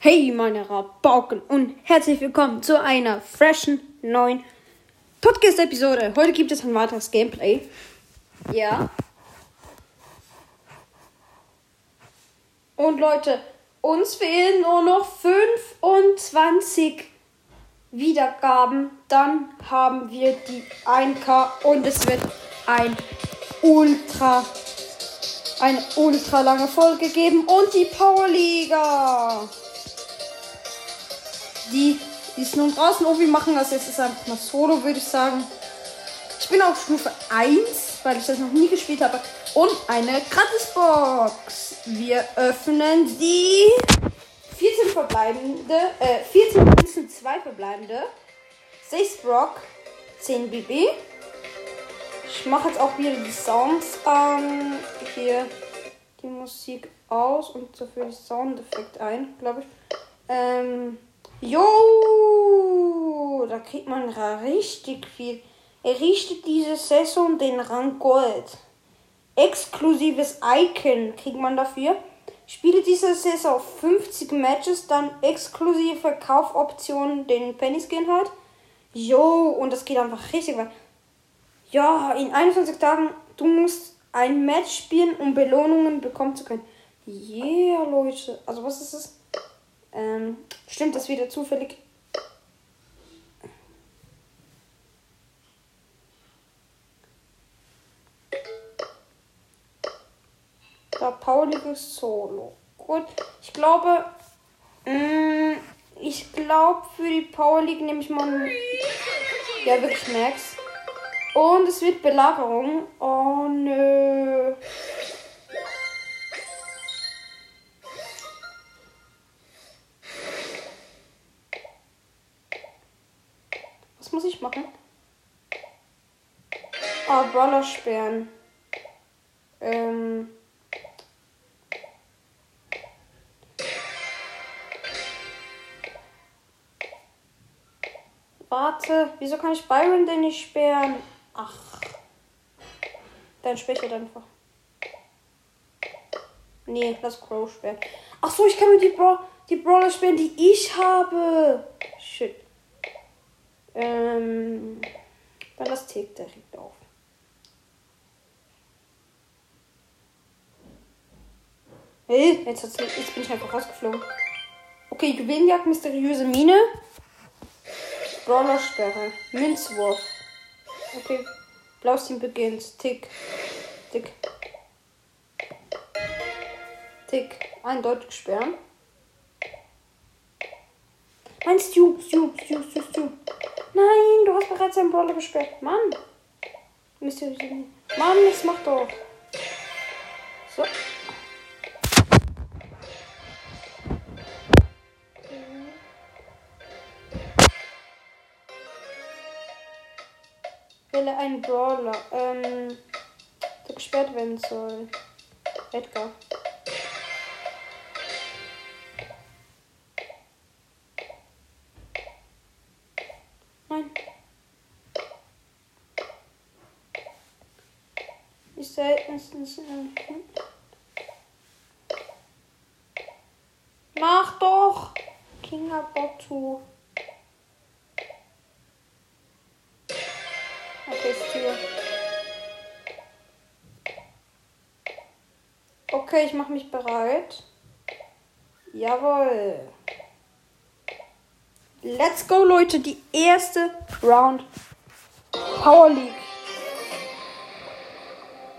Hey meine Rabauken und herzlich willkommen zu einer freshen neuen Podcast-Episode. Heute gibt es ein weiteres Gameplay. Ja. Und Leute, uns fehlen nur noch 25 Wiedergaben. Dann haben wir die 1K und es wird ein ultra eine ultra lange Folge geben und die Powerliga. Die, die ist nun draußen. Oh, wir machen das jetzt einfach mal solo, würde ich sagen. Ich bin auf Stufe 1, weil ich das noch nie gespielt habe. Und eine Gratisbox. Wir öffnen die 14 verbleibende, äh, 14 Münzen, 2 verbleibende. 6 Brock, 10 BB. Ich mache jetzt auch wieder die Sounds an. Hier die Musik aus und dafür die Soundeffekt ein, glaube ich. Ähm, jo, da kriegt man richtig viel. Er richtet diese Saison den Rang Gold. Exklusives Icon kriegt man dafür. Spiele diese Saison 50 Matches, dann exklusive Kaufoptionen, den Penny Skin hat. Jo, und das geht einfach richtig weit. Ja, in 21 Tagen, du musst ein Match spielen, um Belohnungen bekommen zu können. Yeah, Leute. Also, was ist das? Ähm, stimmt das wieder zufällig? Da Pauliges Solo. Gut, ich glaube, mh, mm, ich glaube für die Power League nehme ich mal ja wirklich Max. Und es wird Belagerung. Oh nö. Muss ich machen? Ah, Brawler sperren. Ähm. Warte, wieso kann ich Byron denn nicht sperren? Ach. Dann sperre ich einfach. Nee, lass Crow sperren. Ach so, ich kann mir die, Bra die Brawler sperren, die ich habe. Shit. Ähm. Dann lass Tick direkt auf. Hey, jetzt, jetzt bin ich einfach rausgeflogen. Okay, Juwelenjagd, mysteriöse Mine. Brawler-Sperre. Münzwurf. Okay. Blaues Team beginnt. Tick. Tick. Tick. Eindeutig sperren. Nein, Stu, Stu, Stu, Stu, Stu. Nein, du hast bereits einen Brawler gesperrt. Mann. Mann, das macht doch. So. Wähle einen Brawler, ähm, der gesperrt werden soll. Edgar. Kinga Bottu. Okay, ich mache mich bereit. Jawohl. Let's go, Leute. Die erste Round Power League.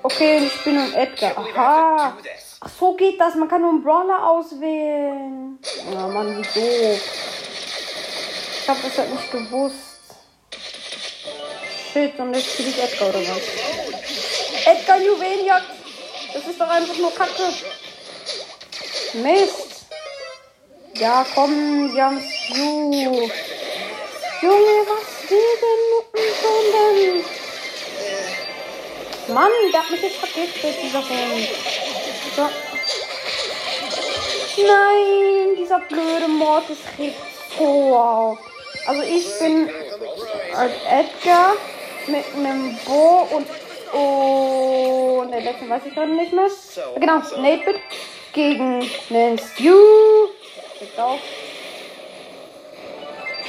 Okay, ich bin um Edgar. Aha. Ach, so geht das. Man kann nur einen Brawler auswählen. Ja, Mann, wie doof. Ich hab das halt nicht gewusst. Shit, und jetzt spiele ich Edgar oder was? Edgar Juwelenjagd. Das ist doch einfach nur Kacke. Mist. Ja, komm, Jans, du. Junge, was will denn schon denn? Mann, der hat mich jetzt vergiftet, dieser Hund. So. Nein, dieser blöde Mord ist auf. Also ich bin als Edgar mit einem Bo und und der letzte weiß ich gerade nicht mehr. Genau, Nate gegen einen Stew. Jetzt auf.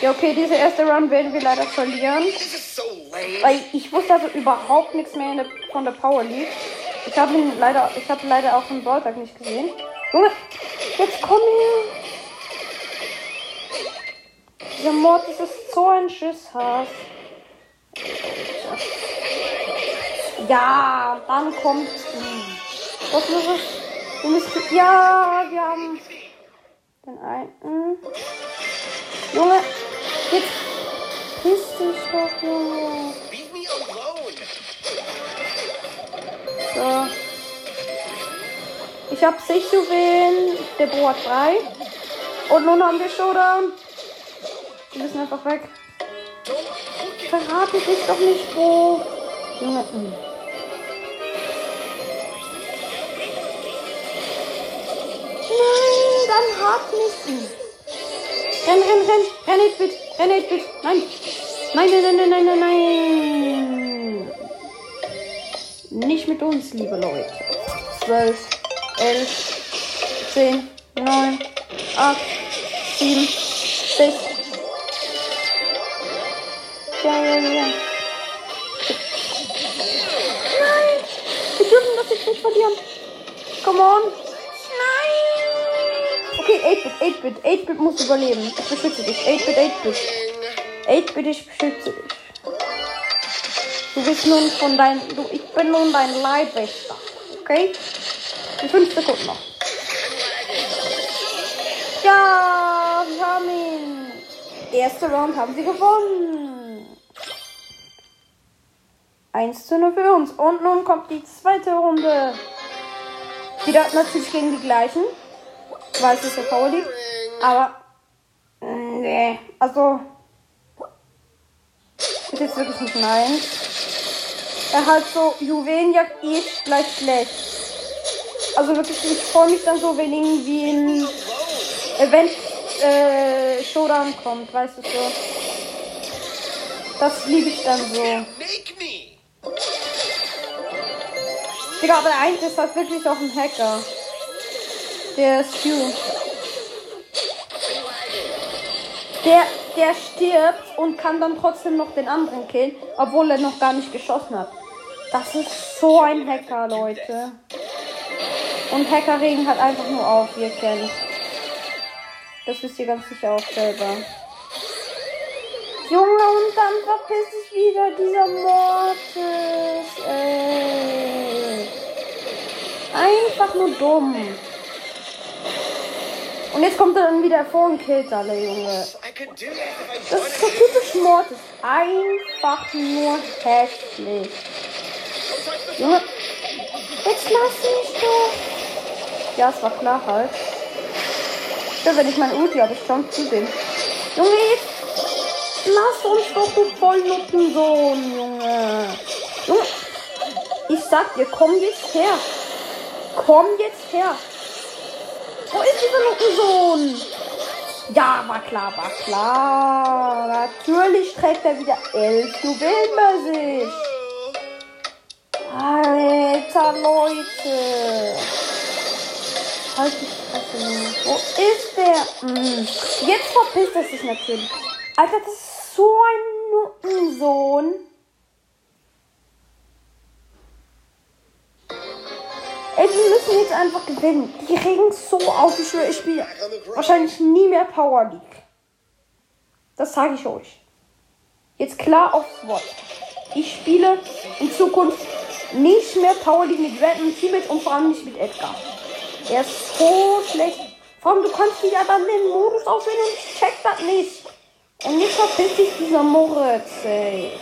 Ja, okay, diese erste Run werden wir leider verlieren. Weil ich wusste also überhaupt nichts mehr der, von der Power League. Ich habe ihn leider, ich habe leider auch den Balltag nicht gesehen. Junge, jetzt komm her. Dieser Mord, das ist so ein Schisshass. Ja, dann kommt. hm, Was muss es? Du musst. Ja, wir haben den einen. Junge, jetzt piss dich doch, Junge. Leave me alone. So. Ich habe 6 Juwelen, der Bo hat 3. Und nun haben wir Showdown. Wir müssen einfach weg. Verrate dich doch nicht, Bo. Junge, mm. Nein, dann hart nicht. Renn, renn, renn. Renn, 8-Bit. Renn, 8-Bit. Nein. Nein, nein, nein, nein, nein, nein, nein. Nicht mit uns, liebe Leute. 12, 11, 10, 9, 8, 7, Ja, ja, ja. Nein! Wir dürfen das jetzt nicht verlieren. Come on. Nein! Okay, 8-Bit, 8-Bit. 8-Bit muss überleben. Ich beschütze dich. 8-Bit, 8-Bit. 8-Bit, ich beschütze dich. Du bist nun von dein. Du, ich bin nun dein Leibwächter. Okay? In 5 Sekunden noch. Ja, wir haben ihn. Erste Round haben sie gewonnen. 1 zu 0 für uns. Und nun kommt die zweite Runde. Wieder natürlich gegen die gleichen. Weil es ist ja Power League. Aber. mm, Nee. Also. Ist jetzt wirklich nicht meins. Er hat so Juwelenjagd ist gleich schlecht. Also wirklich, ich freue mich dann so, wenn irgendwie ein Event äh, Showdown kommt, weißt du so. Das liebe ich dann so. Digga, aber der eine ist halt wirklich auch ein Hacker. Der Stu. Der, der stirbt und kann dann trotzdem noch den anderen killen, obwohl er noch gar nicht geschossen hat. Das ist so ein Hacker, Leute. Und Hacker regen halt einfach nur auf, ihr kennt. Das wisst ihr ganz sicher auch selber. Junge, und dann verpiss sich wieder dieser Mortis. Ey. Einfach nur dumm. Und jetzt kommt er dann wieder vor und killt alle, Junge. Das ist so typisch Mortis. Einfach nur hässlich. Junge, jetzt lass mich doch. Ja, es war klar halt. Ja, wenn ich mein Ulti habe, ich jump zu dem. Junge, jetzt lass uns doch, du Vollluppensohn, Junge. Junge, ich sag dir, komm jetzt her. Komm jetzt her. Wo ist dieser Luppensohn? Ja, war klar, war klar. Natürlich trägt er wieder elf Juwelen bei sich. Alter, Leute. Halt die Fresse. Wo ist der? Hm. Jetzt verpisst er sich natürlich. Alter, das ist so ein Nuttensohn. Ey, wir müssen jetzt einfach gewinnen. Die regen so auf. Ich schwöre, ich spiele wahrscheinlich nie mehr Power League. Das sage ich euch. Jetzt klar aufs Wort. Ich spiele in Zukunft nicht mehr Power League mit random Teammates und vor allem nicht mit Edgar. Er ist so schlecht. Vor allem, du kannst wieder dann den Modus auswählen und ich check das nicht. Und jetzt verpisst sich dieser Moritz, ey.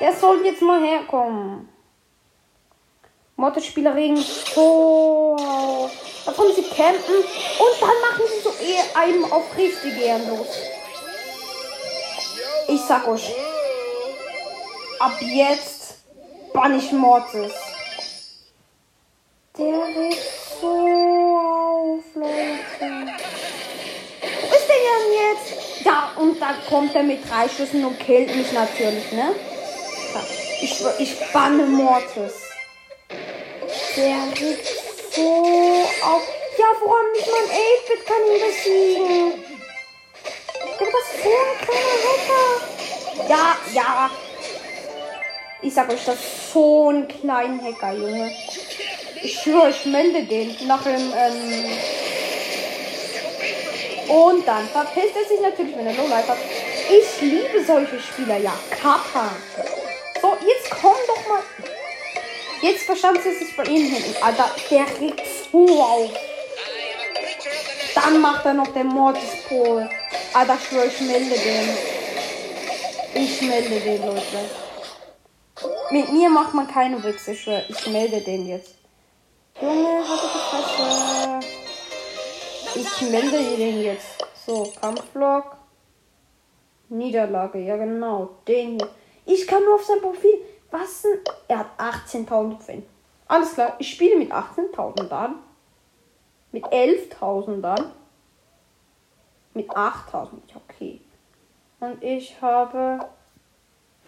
Der soll jetzt mal herkommen. So auf. Da kommen sie campen und dann machen sie so eh einem auf richtig ehrenlos. Ich sag euch, ab jetzt bann ich Mortis. Der regt so auf, Leute. Wo ist der denn jetzt? Ja, und dann kommt er mit drei Schüssen und killt mich natürlich, ne? Ich, ich banne Mortis. Der regt so auf. Ja, vor allem nicht mein 8-Bit kann ihn besiegen. so ein kleiner Hacker. Ja, ja. Ich sag euch, das ist so ein kleiner Hacker, Junge. Ich schwöre, ich melde den nach dem, ähm Und dann verpisst er sich natürlich, wenn er Lowlife hat. Ich liebe solche Spieler, ja. Kappa. So, jetzt komm doch mal. Jetzt verstand sie sich bei ihm hinten. Alter, der regt so auf. Dann macht er noch den Mortis-Pol. Alter, ich schwöre, ich melde den. Ich melde den, Leute. Mit mir macht man keine Witze, ich schwöre. Ich melde den jetzt. Junge, hatte die Fresse. Ich melde den jetzt. So, Kampfblock. Niederlage, ja genau. Den hier. Ich kann nur auf sein Profil. Was denn? Er hat 18.000 Trophäen. Alles klar, ich spiele mit 18.000 dann. Mit 11.000 dann. Mit 8.000. Okay. Und ich habe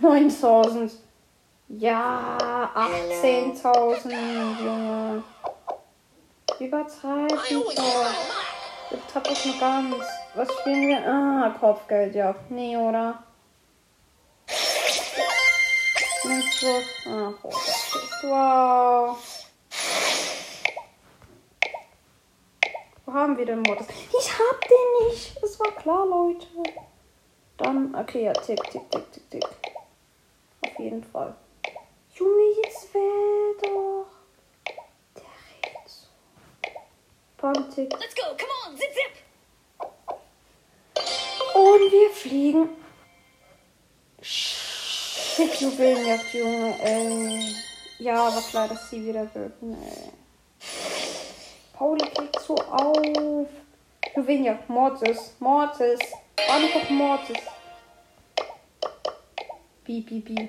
9.000. Ja, 18.000, Junge. Übertreib ich doch. Jetzt hab ich nur ganz. Was spielen wir? Ah, Kopfgeld, ja. Nee, oder? Nimmst du? Ah, wow. Wo haben wir den Modus? Ich hab den nicht. Das war klar, Leute. Dann, okay, ja, tick, tick, tick, tick, tick. Auf jeden Fall. Junge, jetzt wähl doch. Der redet so. Politik. Let's go. Come on. Zip, zip. Und wir fliegen. Shit, Juwelenjagd, Junge. Ey. Ja, aber klar, dass sie wieder wird. Nee. Pauli kriegt so auf. Juwelenjagd, Mortis. Mortis. Einfach Mortis. Bi, bi, bi.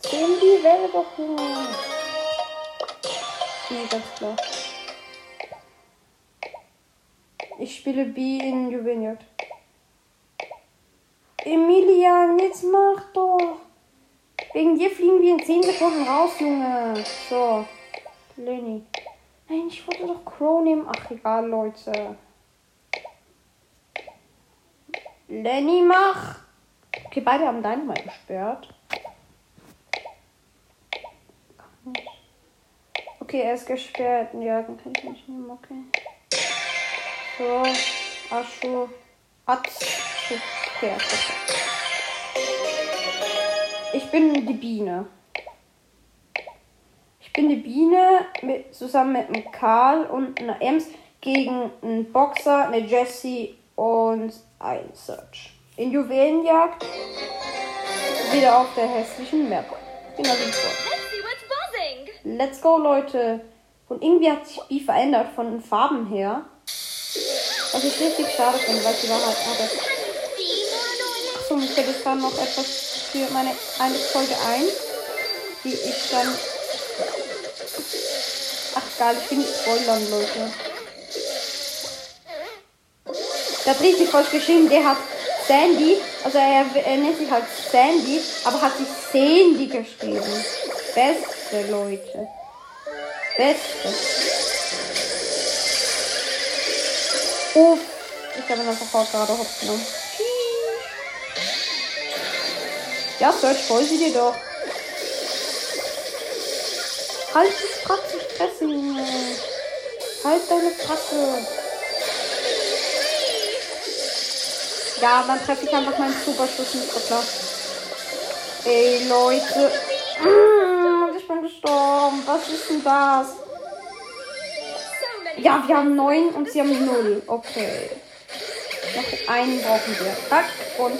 Sehen die nur. Nee, ganz klar. Ich spiele B in Juventud. Emilian, jetzt mach doch. Wegen dir fliegen wir in 10 Sekunden raus, Junge. So. Lenny. Nein, ich wollte doch Crow nehmen. Ach, egal, Leute. Lenny, mach. Okay, beide haben deine mal gesperrt. Okay, er ist gesperrt. Ja, dann kann ich nicht nehmen. Okay. So. Aschu. Atz. Okay. Ich bin die Biene. Ich bin die Biene mit, zusammen mit einem Karl und einer Ems gegen einen Boxer, eine Jessie und ein Search. In Juwelenjagd wieder auf der hässlichen Map. Genau wie vor. Let's go, Leute. Und irgendwie hat sich B verändert von den Farben her. Was ich richtig schade finde, weil sie war halt hatte. Achso, mir fällt jetzt dann noch etwas für meine eine Folge ein, die ich dann. Ach geil, ich nicht spoilern, Leute. Der hat richtig falsch geschrieben, der hat Sandy, also er, er nennt sich halt Sandy, aber hat sich Sandy geschrieben. Beste Leute. Beste. Uff. Ich habe das sofort gerade hops. Ja, Search, sie dir doch. Halt die Fresse, Fresse, Junge. Halt deine Fresse. Ja, dann treffe ich einfach meinen Superschuss so klar. Ey, Leute. Ich bin gestorben. Was ist denn das? Ja, wir haben neun und sie haben null. Okay. Noch einen brauchen wir. Zack. Und.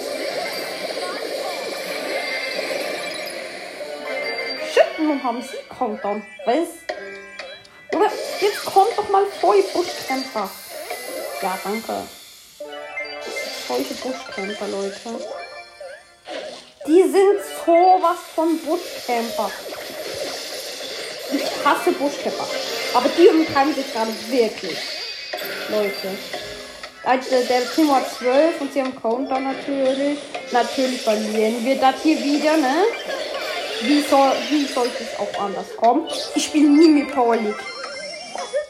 Nun haben sie Countdown. Was? Junge, jetzt kommt doch mal vor, ihr Buschkämpfer. Ja, danke. Solche Buschkämpfer, Leute. Die sind sowas von Buschkämpfer. Ich hasse Buschkämpfer. Aber die umtreiben sich gerade wirklich. Leute. Also der Timo hat 12 und sie haben Countdown natürlich. Natürlich verlieren wir das hier wieder, ne? Wie soll, wie soll es auch anders kommen? Ich spiele nie mit Power League.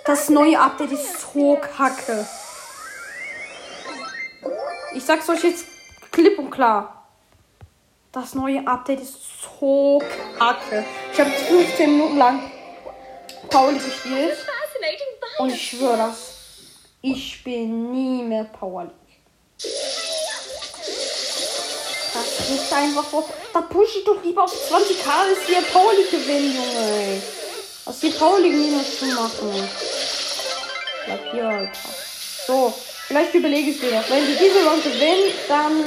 Das neue Update ist so kacke. Ich sag's euch jetzt klipp und klar. Das neue Update ist so kacke. Ich habe 15 Minuten lang Pauli gespielt. Fascinating Und ich schwöre das. Ich spiele nie mehr Power League. Ist einfach so. Da push ich doch lieber auf 20k, als hier League gewinnen, Junge. ey. Aus die Power League Minus zu machen. Bleib hier, Alter. So, vielleicht überlege ich mir noch. Wenn wir diese Round gewinnen, dann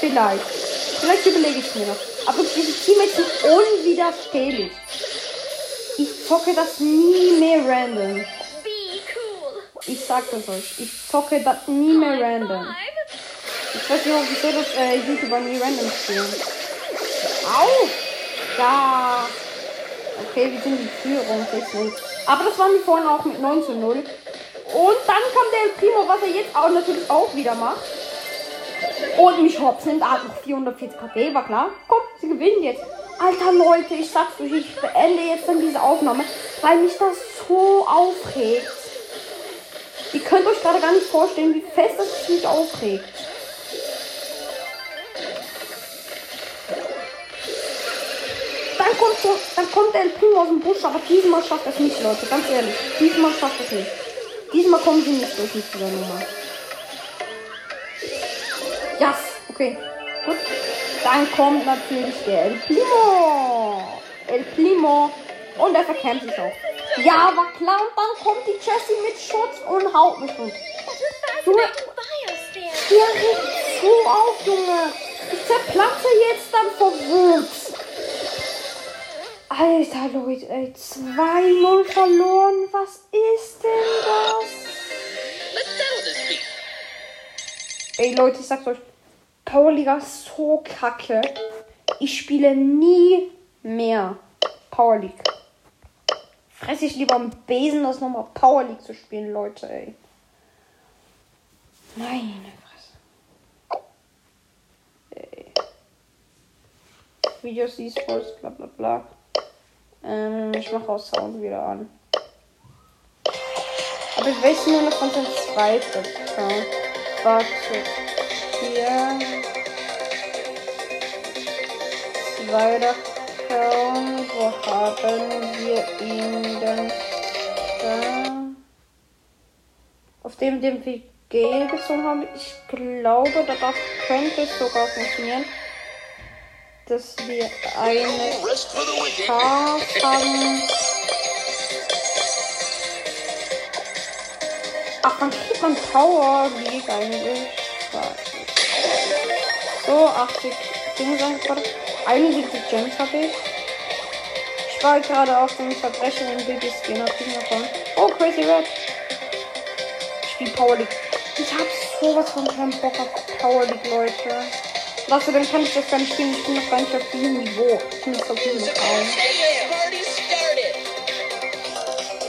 vielleicht. Vielleicht überlege ich mir noch. Aber diese Teammates sind unwiderstehlich. Ich zocke das nie mehr random. Ich sag das euch. Ich zocke das nie mehr random. Ich weiß nicht, wieso das äh, YouTuber nie random spielen. Au! Ja. Okay, wir sind in Führung. 6-0. Aber das waren wir vorhin auch mit 9 zu 0. Und dann kam der Primo, was er jetzt auch natürlich auch wieder macht. Und mich hops nimmt. Ah, noch 440 KP, war klar. Komm, sie gewinnen jetzt. Alter Leute, ich sag's euch, ich beende jetzt dann diese Aufnahme, weil mich das so aufregt. Ihr könnt euch gerade gar nicht vorstellen, wie fest das mich aufregt. Kommt, so, dann kommt der El Primo aus dem Busch, aber diesmal schafft es nicht, Leute. Ganz ehrlich. Diesmal schafft es nicht. Diesmal kommen sie nicht durch mit dieser Nummer. Yes, okay. Gut. Dann kommt natürlich der El Primo. El Primo. Und er verkämpft sich auch. Ja, war klar. Und dann kommt die Jessie mit Schutz und haut mich bias there. der regt so auf, Junge. Ich zerplatze jetzt dann vor Wut. Alter Leute, ey, 2-0 verloren. Was ist denn das? Ey Leute, ich sag's euch. Powerliga ist so kacke. Ich spiele nie mehr Power League. Fress ich lieber einen Besen, als nochmal Power League zu spielen, Leute, ey. Meine Fresse. Ey. Videos, E-Sports, bla bla bla. Ähm, ich mache auch Sound wieder an. Aber ich weiß nur noch von dem zweiten Account. Warte. Hier. Zweiter Account. Wo haben wir ihn denn? Da. Auf dem, den wir G gezogen haben. Ich glaube, darauf könnte es sogar funktionieren. Dass wir eine. Chance haben. Ach, man kriegt man Power League eigentlich. So, 80 Dinge sind gerade. 71 Gems habe ich. Ich war gerade auf dem Verbrechen in Baby Skin auf diesem davon. Oh, Crazy Red. Ich spiele Power League. Ich hab sowas von keinen Bock auf Power League, Leute. Dann kann ich das gar nicht spielen. Ich bin noch gar nicht auf diesem Niveau. Ich bin jetzt auf diesem Niveau.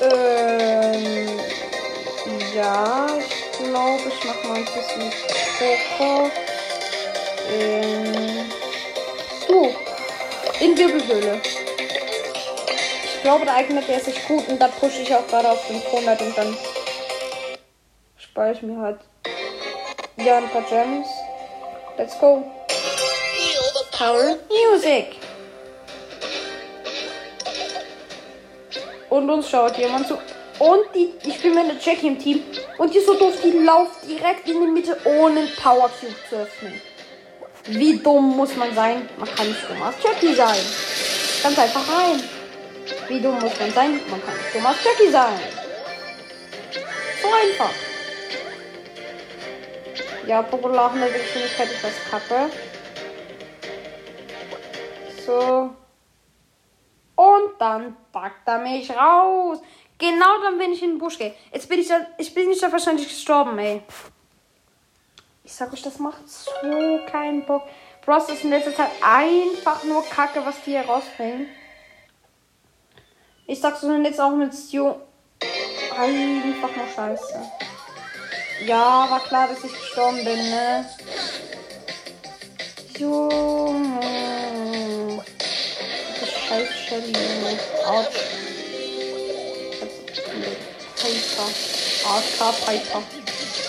Ähm, ja, ich glaube, ich mache mal ein bisschen Poker. Ähm, du, in Wirbelhöhle. Ich glaube, der eignet der sich gut und da pushe ich auch gerade auf 500 und dann spare ich mir halt ja ein paar Gems. Let's go. Power Music. Und uns schaut jemand zu. Und die, ich bin mit der Jackie im Team. Und die ist so doof, die lauft direkt in die Mitte, ohne Power Cube zu öffnen. Wie dumm muss man sein? Man kann nicht dumm als Jackie sein. Ganz einfach rein. Wie dumm muss man sein? Man kann nicht dumm als Jackie sein. So einfach. Ja, popular in der Geschwindigkeit ist das kacke. So. Und dann packt er mich raus. Genau dann bin ich in den Busch gehe. Jetzt bin ich dann, ich bin nicht da wahrscheinlich gestorben, ey. Ich sag euch, das macht so keinen Bock. Bros ist in letzter Zeit einfach nur Kacke, was die hier rausbringen. Ich sag's so jetzt auch mit Stu. Einfach nur Scheiße. Ja, war klar, dass ich gestorben bin, ne? Junge. Shelly. Autsch. Piper. Piper.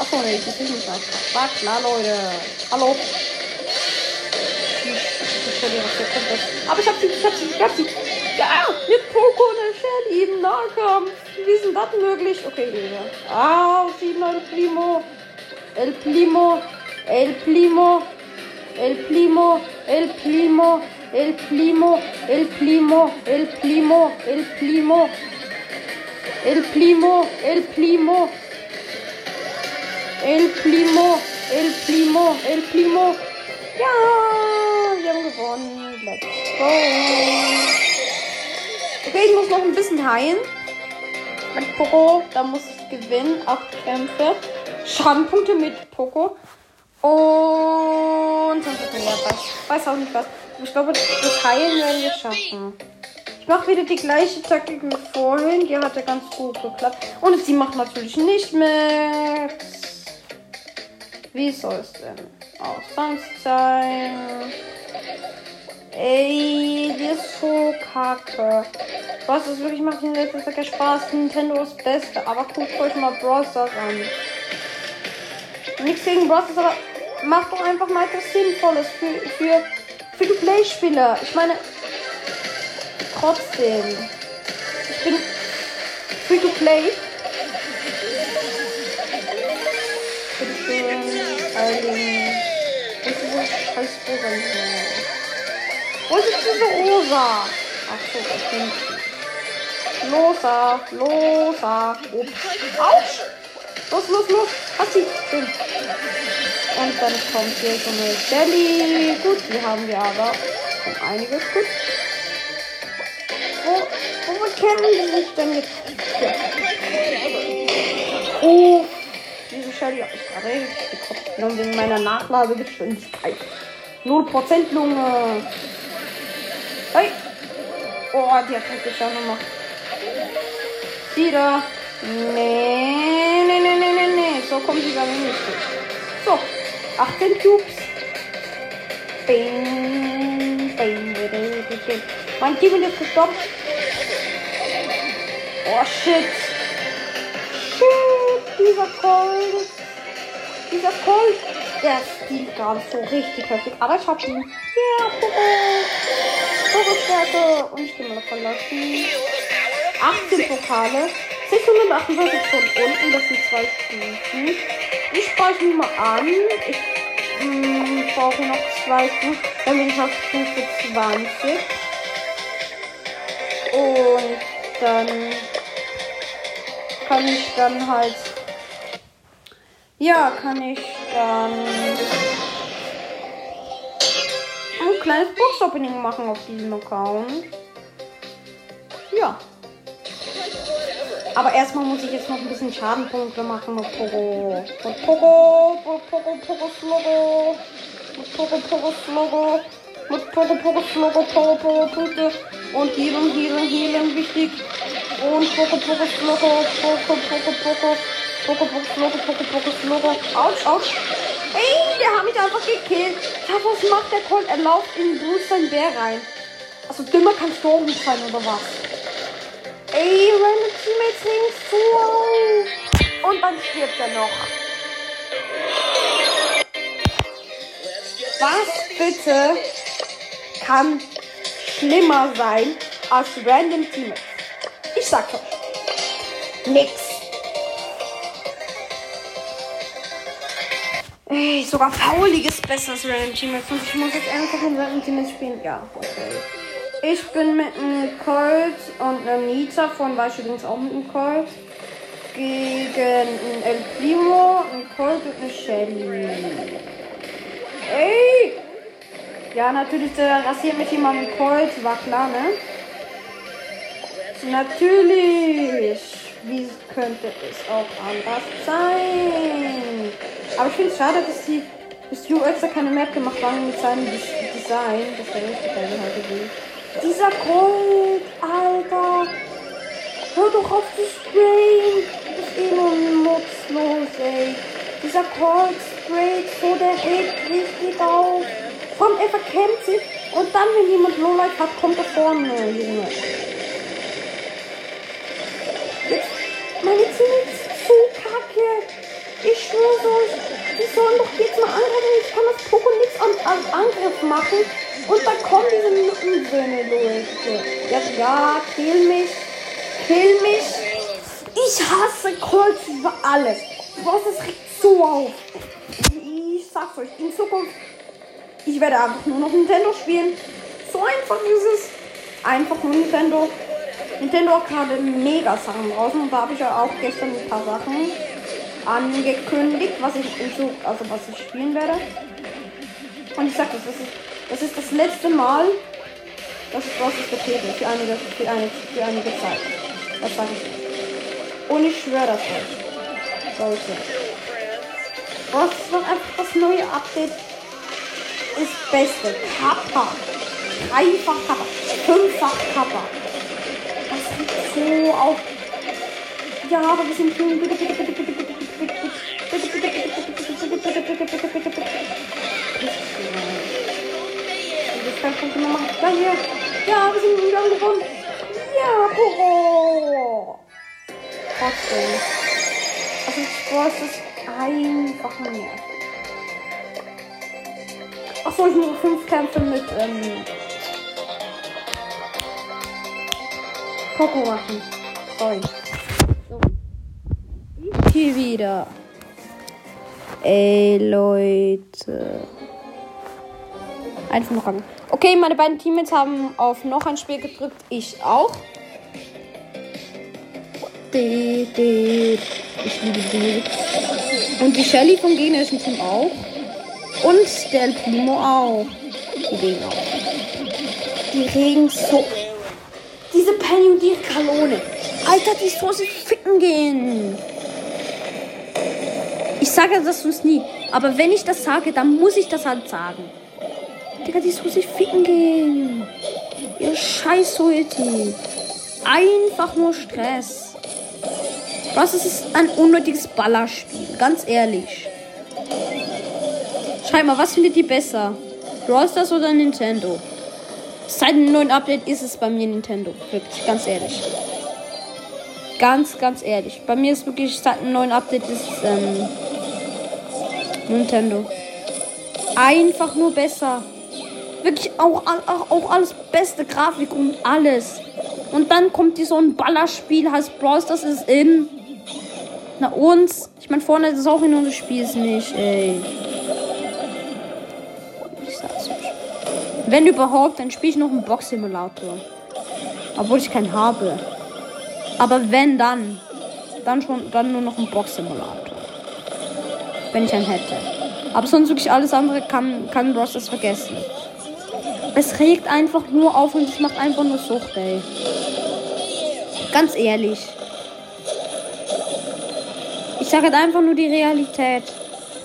Achso, nee, das ist nicht AFK. War klar, Leute. Hallo. Aber ich hab sie, ich hab sie, ich hab sie. Ja, mit Poco und der Shelly im Nahkampf. Wie ist denn das möglich? Okay, Digga. Ah, schieben El Primo. El Primo. El Primo. El Primo. El Primo. El Primo. El Primo. El Primo. El Primo. El Primo. El Primo. El Primo. El Primo. El Primo. Ja, wir haben gewonnen. Let's go. Okay, ich muss noch ein bisschen heilen. Mit Poco, da muss ich gewinnen. Acht Kämpfe. Schadenpunkte mit Poco. Und sonst ja was. Weiß auch nicht was. Ich glaube, das Heilen werden wir schaffen. Ich mache wieder die gleiche Taktik wie vorhin. Die hat ja ganz gut geklappt. Und sie macht natürlich nicht mit. Wie soll es denn sonst sein? Ey, die ist so kacke. Was ist wirklich macht in letzter Zeit Spaß. Nintendo ist Beste. Aber guckt euch mal Brawl an. Nichts gegen Brawl aber macht doch einfach mal etwas Sinnvolles für, für Free-to-Play-Spieler. Ich meine, trotzdem. Ich bin Free-to-Play. Bitteschön. Eiling. Wo ist diese scheiß? Wo ist jetzt diese Rosa? Ach so, da hinten. Loser, loser. Ups. Autsch! Los, los, los. Hast sie. Und dann kommt hier so eine Shelly. Gut, die haben wir aber um einiges gut. Wo, wo kennen die sich denn jetzt? Oh, diese Shelly habe ich gerade Kopf genommen wegen meiner Nachladegeschwindigkeit. 0% Lunge. Hey. Oh, die hat richtig schon gemacht. Wieder. Nee, nee, nee, nee, nee, nee. So kommt mir nicht. So, 18 Cubes. Bing, bing, bing. Mein Team ist gestoppt. Oh shit. Shit, dieser Colt. Dieser Colt. Der spielt gerade so richtig heftig. Aber ich hab ihn. Yeah, Poco. Poco Stärke. Und ich geh mal davon lassen. 18 Pokale. 648 von unten. Das sind zwei Stufen. Ich speichere mich mal an. Ich mm, brauche noch zwei Stufen. Dann bin ich auf Stufe 20. Und dann kann ich dann halt. Ja, kann ich dann ein kleines Box-Opening machen auf diesem Account. Ja. Aber erstmal muss ich jetzt noch ein bisschen Schadenpunkte machen mit Pogo. Mit Pogo, Pogo, Pogo, Slogo. Mit Pogo, Pogo, Slogo. Mit Pogo, Pogo, Slogo, Pogo, Pogo, Punkte. Und Healen, Healen, Healen, wichtig. Und Pogo, Pogo, Slogo, Pogo, Pogo, Pogo. Pogo, Pogo, Slogo, Pogo, Pogo, Slogo. Autsch, autsch. Ey, der hat mich einfach gekillt. Ja, was macht der Colt? Er lauft in Bruce sein Bär rein. Also dümmer kannst du auch nicht sein, oder was? Ey, meine Teammates nehmen zu. Und dann stirbt er noch. Was bitte kann schlimmer sein als random Teammates? Ich sag's euch. Nix. Ey, sogar Pauli ist besser als random Teammates. Und ich muss jetzt einfach in random Teammates spielen. Ja, okay. Ich bin mit einem Colt und einer Nita von war ich übrigens auch mit einem Colt. Gegen einen El Primo, einen Colt und eine Shelly. Ey! Ja, natürlich, der rasiert mit Colt, war klar, ne? Natürlich! Wie könnte es auch anders sein? Aber ich finde es schade, dass die dass Stu extra keine Map gemacht haben mit seinem Des- Design. Das wäre richtig geil halt gewesen. Dieser Colt, Alter! Hör doch auf zu sprayen! Bist eh nur nutzlos, ey. Dieser Colt sprayt so, der regt richtig auf. Allem, er verkämpft sich und dann, wenn jemand Lowlight hat, kommt er vorne, Junge. Jetzt Meine Teammates sind so kacke. Ich schwöre euch, die sollen doch jetzt mal angreifen. Ich kann das Poko nichts an, an Angriff machen. Und dann kommen diese Mückensöhne, Leute. Ja, ja, kill mich. Kill mich. Ich hasse Colts über alles. Was, das regt so auf. Ich sag's euch, in Zukunft, ich werde einfach nur noch Nintendo spielen. So einfach ist es. Einfach nur Nintendo. Nintendo hat gerade mega Sachen draußen und da habe ich ja auch gestern ein paar Sachen angekündigt, was ich in Zug, also was ich spielen werde. Und ich sag das, das ist das, ist das letzte Mal, dass ich Bros. vertrete für einige, für, eine, für einige Zeit. Das sage ich. Und ich schwöre das euch. Leute. Bros. wird einfach das neue Update ist beste. Kappa. Dreifach Kappa. Fünffach Kappa. Das liegt so auf. Ja, aber wir sind bitte. Das kann ich machen. Ja, hier. Ja, wir sind wieder gewonnen. Ja, Poro. Trotzdem. Also, Sport ist einfach nervig. Achso, ich muss fünf Kämpfe mit, ähm, Coco machen. Sorry. So. Hier wieder. Ey, Leute. Einfach noch ran. Okay, meine beiden Teammates haben auf noch ein Spiel gedrückt. Ich auch. Ich liebe die. Und die Shelly vom gegnerischen Team auch. Und der El Primo auch. Die regen auch. Die regen so. Diese Penny und die Kanone. Alter, die so sich ficken gehen. Ich sage das sonst nie. Aber wenn ich das sage, dann muss ich das halt sagen. Digga, die so sich ficken gehen. Ihr scheiß Ulti. Einfach nur Stress. Was ist ein unnötiges Ballerspiel? Ganz ehrlich. Schreib mal, was findet ihr besser? Brawl oder Nintendo? Seit dem neuen Update ist es bei mir Nintendo. Wirklich, ganz ehrlich. Ganz, ganz ehrlich. Bei mir ist wirklich seit dem neuen Update ist ähm, Nintendo. Einfach nur besser. Wirklich auch, auch, auch alles beste Grafik und alles. Und dann kommt die so ein Ballerspiel, heißt Bros, das ist in. Na uns. Ich meine, vorne ist es auch in unser Spiel ist nicht, ey. Wenn überhaupt, dann spiele ich noch einen Box-Simulator. Obwohl ich keinen habe. Aber wenn dann, dann schon, dann nur noch einen Box-Simulator. Wenn ich einen hätte. Aber sonst wirklich alles andere kann, kann Bros das vergessen. Es regt einfach nur auf und es macht einfach nur Sucht, ey. Ganz ehrlich. Ich sage halt einfach nur die Realität.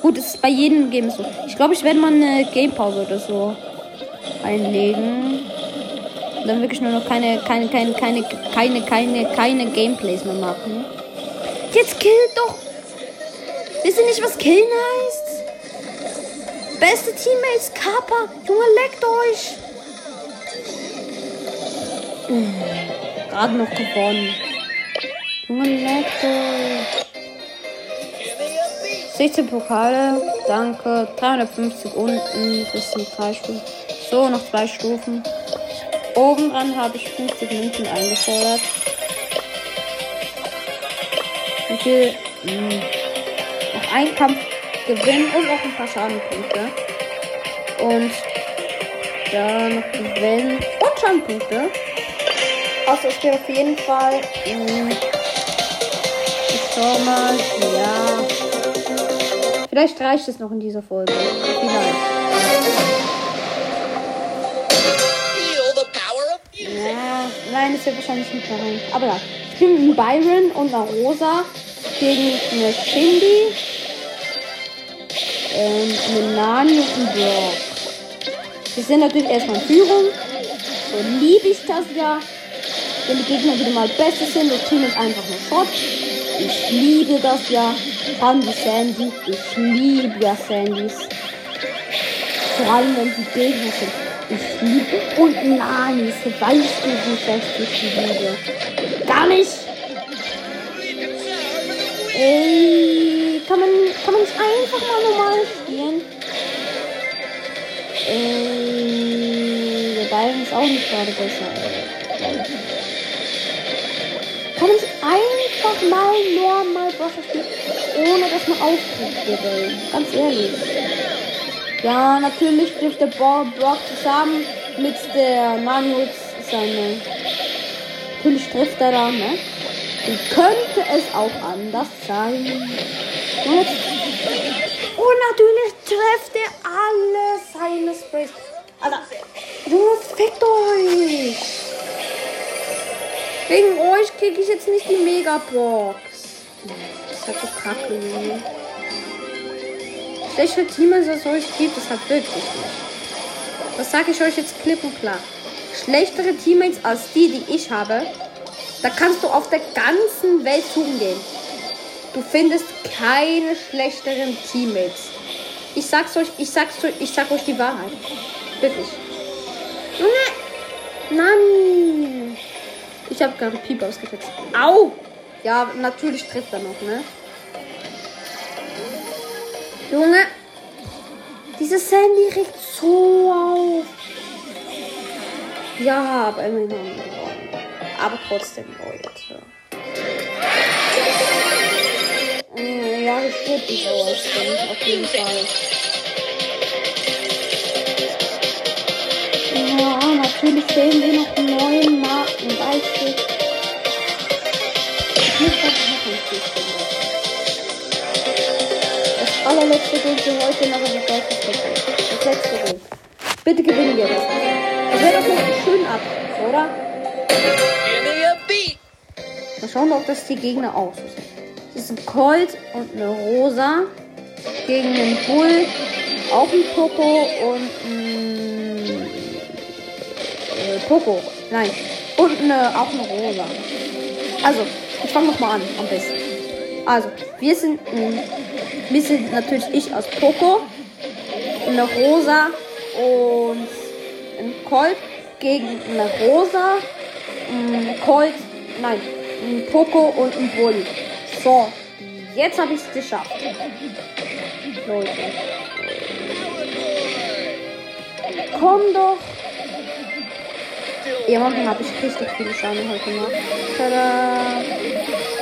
Gut, es ist bei jedem Game so. Ich glaube, ich werde mal eine Gamepause oder so einlegen. Und dann wirklich nur noch keine, keine, keine, keine, keine, keine, keine Gameplays mehr machen. Jetzt killt doch! Wisst ihr nicht, was killen heißt? Beste Teammates, Kappa. Junge, leckt euch. Hm, Gerade noch gewonnen. Junge, leckt euch. 16 Pokale, danke. 350 unten, das sind drei Stufen. So, noch zwei Stufen. Oben dran habe ich 50 Münzen eingefordert. Wie viel? Hm. Noch ein Kampf gewinnen und noch ein paar Schadenpunkte. Und dann noch gewinnen und Schadenpunkte. Also ich gehe auf jeden Fall. Hm. Ich schau mal. Ja. Vielleicht reicht es noch in dieser Folge. Vielleicht. Ja, nein, es wird wahrscheinlich nicht mehr rein. Aber ja, ich bin mit Byron und einer Rosa gegen eine Cindy, ähm, Nani und Brock. Wir sind natürlich erstmal in Führung. So liebe ich das ja. Wenn die Gegner wieder mal besser sind, das Team ist einfach nur Shot. Ich liebe das ja. Haben die Sandy. Ich liebe ja Sandys. Vor allem, wenn sie Gegner sind. Ich liebe. Und Nanis. Weißt du, wie fest ich die liebe? Gar nicht. kann man, kann man nicht einfach mal normal spielen? Äh, der Bayern ist auch nicht gerade besser. Kann nicht einfach mal normal Broscher spielen, ohne dass man aufkriegt, ey. Ganz ehrlich. Ja, natürlich durch der Bo Brock zusammen mit der Nano seine. Natürlich trifft er da, ne? Wie könnte es auch anders sein? Und jetzt. Natürlich trifft er alle seine Sprays. Alter, Junge, fickt euch! Wegen euch kriege ich jetzt nicht die Megabox. Das ist halt so kacke, Junge. Teams es euch gibt, das hat wirklich nicht. Das sage ich euch jetzt klipp und klar. Schlechtere Teammates als die, die ich habe, da kannst du auf der ganzen Welt suchen gehen. Du findest keine schlechteren Teammates. Ich sag's euch, ich sag's euch, ich sag euch die Wahrheit. Wirklich. Junge! Nein! Ich habe gerade Piep ausgesetzt. Au! Ja, natürlich trifft er noch, ne? Junge! Dieses Sandy regt so auf. Ja, aber immerhin haben wir gewonnen. Aber trotzdem. Mm, Ja, ich würde die Sauer stimmt, auf jeden Fall. Ja, natürlich fehlen wir noch neun Marken, weißt du. Ich muss das allerletzte Game für heute, aber das letzte Game. Das letzte Game. Bitte gewinnen wir das. Das wäre doch noch schön ab, oder? Mal schauen, ob das die Gegner auch so sind. Ist ein Colt und eine Rosa gegen einen Bull, auch ein Poco und ein äh, Poco. Nein, und eine, auch eine Rosa. Also, ich fange nochmal an, am besten. Also, wir sind, ähm, wir sind natürlich ich als Poco, eine Rosa und ein Colt gegen eine Rosa, ein Colt, nein, ein Poco und ein Bull. So, jetzt habe ich es geschafft. Leute. Komm doch. Ja, manchmal habe ich richtig viele Scheine heute gemacht. Tada.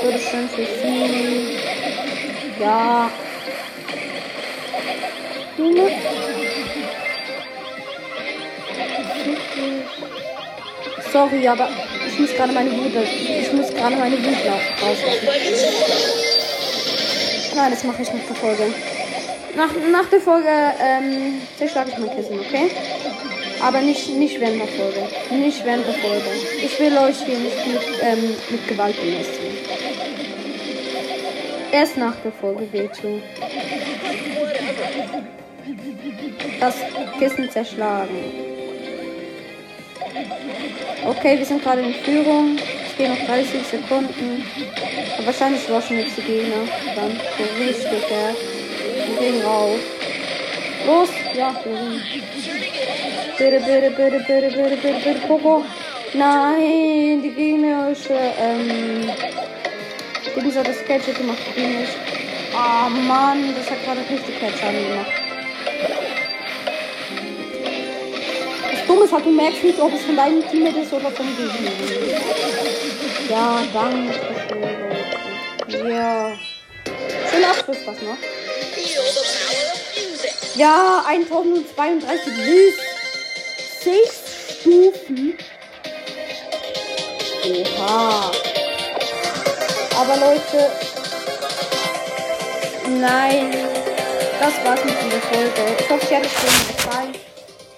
Wurde schön für sie. Ja. Junge. Sorry, aber ich muss gerade meine Wut, ich muss gerade meine Wut la- rauslassen. Nein, das mache ich nach der Folge. Nach, nach der Folge ähm, zerschlage ich mein Kissen, okay? Aber nicht, nicht während der Folge. Nicht während der Folge. Ich will euch hier nicht mit, ähm, mit Gewalt belästigen. Erst nach der Folge wehtun. Das Kissen zerschlagen. Okay, wir sind gerade in Führung. Es gehen noch 30 Sekunden. Aber wahrscheinlich waschen jetzt die Gegner. Dann so richtig, ja. Wir gehen raus. Los! Ja, wir sind. Bitte, bitte, bitte, bitte, bitte, bitte, bitte, Poco. Nein, die gegnerische, ähm, Dings hat das Gadget gemacht, die nicht. Ah, Mann, das hat gerade richtig Headschaden gemacht. Das Dumme ist halt, du merkst nicht, ob es von deinem Teammate ist oder von Gegner. Ja, danke schön, Leute. Ja. Schöner Abschluss, was noch? Ja, 1032 bis 6 Stufen. Oha. Aber Leute, nein, das war's mit dieser Folge. Ich hoffe, es hat euch gefallen.